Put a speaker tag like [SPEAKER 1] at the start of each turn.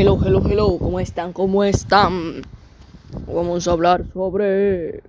[SPEAKER 1] Hello, hello, hello, ¿cómo están? ¿Cómo están? Vamos a hablar sobre